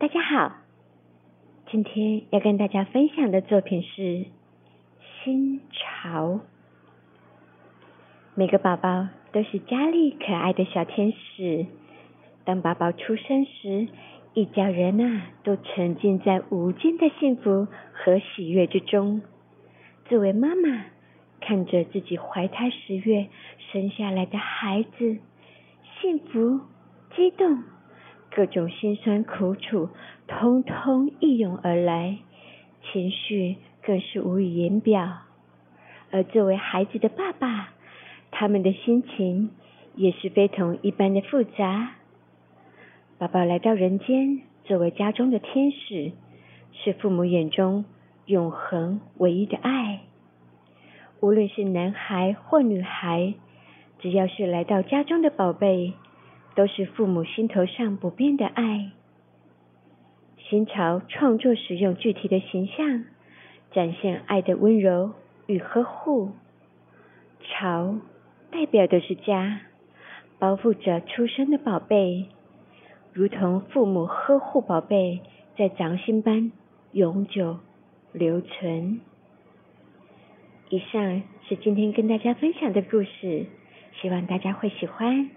大家好，今天要跟大家分享的作品是《新潮》。每个宝宝都是家里可爱的小天使。当宝宝出生时，一家人啊都沉浸在无尽的幸福和喜悦之中。作为妈妈，看着自己怀胎十月生下来的孩子，幸福、激动。各种辛酸苦楚，通通一涌而来，情绪更是无以言表。而作为孩子的爸爸，他们的心情也是非同一般的复杂。宝宝来到人间，作为家中的天使，是父母眼中永恒唯一的爱。无论是男孩或女孩，只要是来到家中的宝贝。都是父母心头上不变的爱。新潮创作使用具体的形象，展现爱的温柔与呵护。潮代表的是家，包覆着出生的宝贝，如同父母呵护宝贝，在掌心般永久留存。以上是今天跟大家分享的故事，希望大家会喜欢。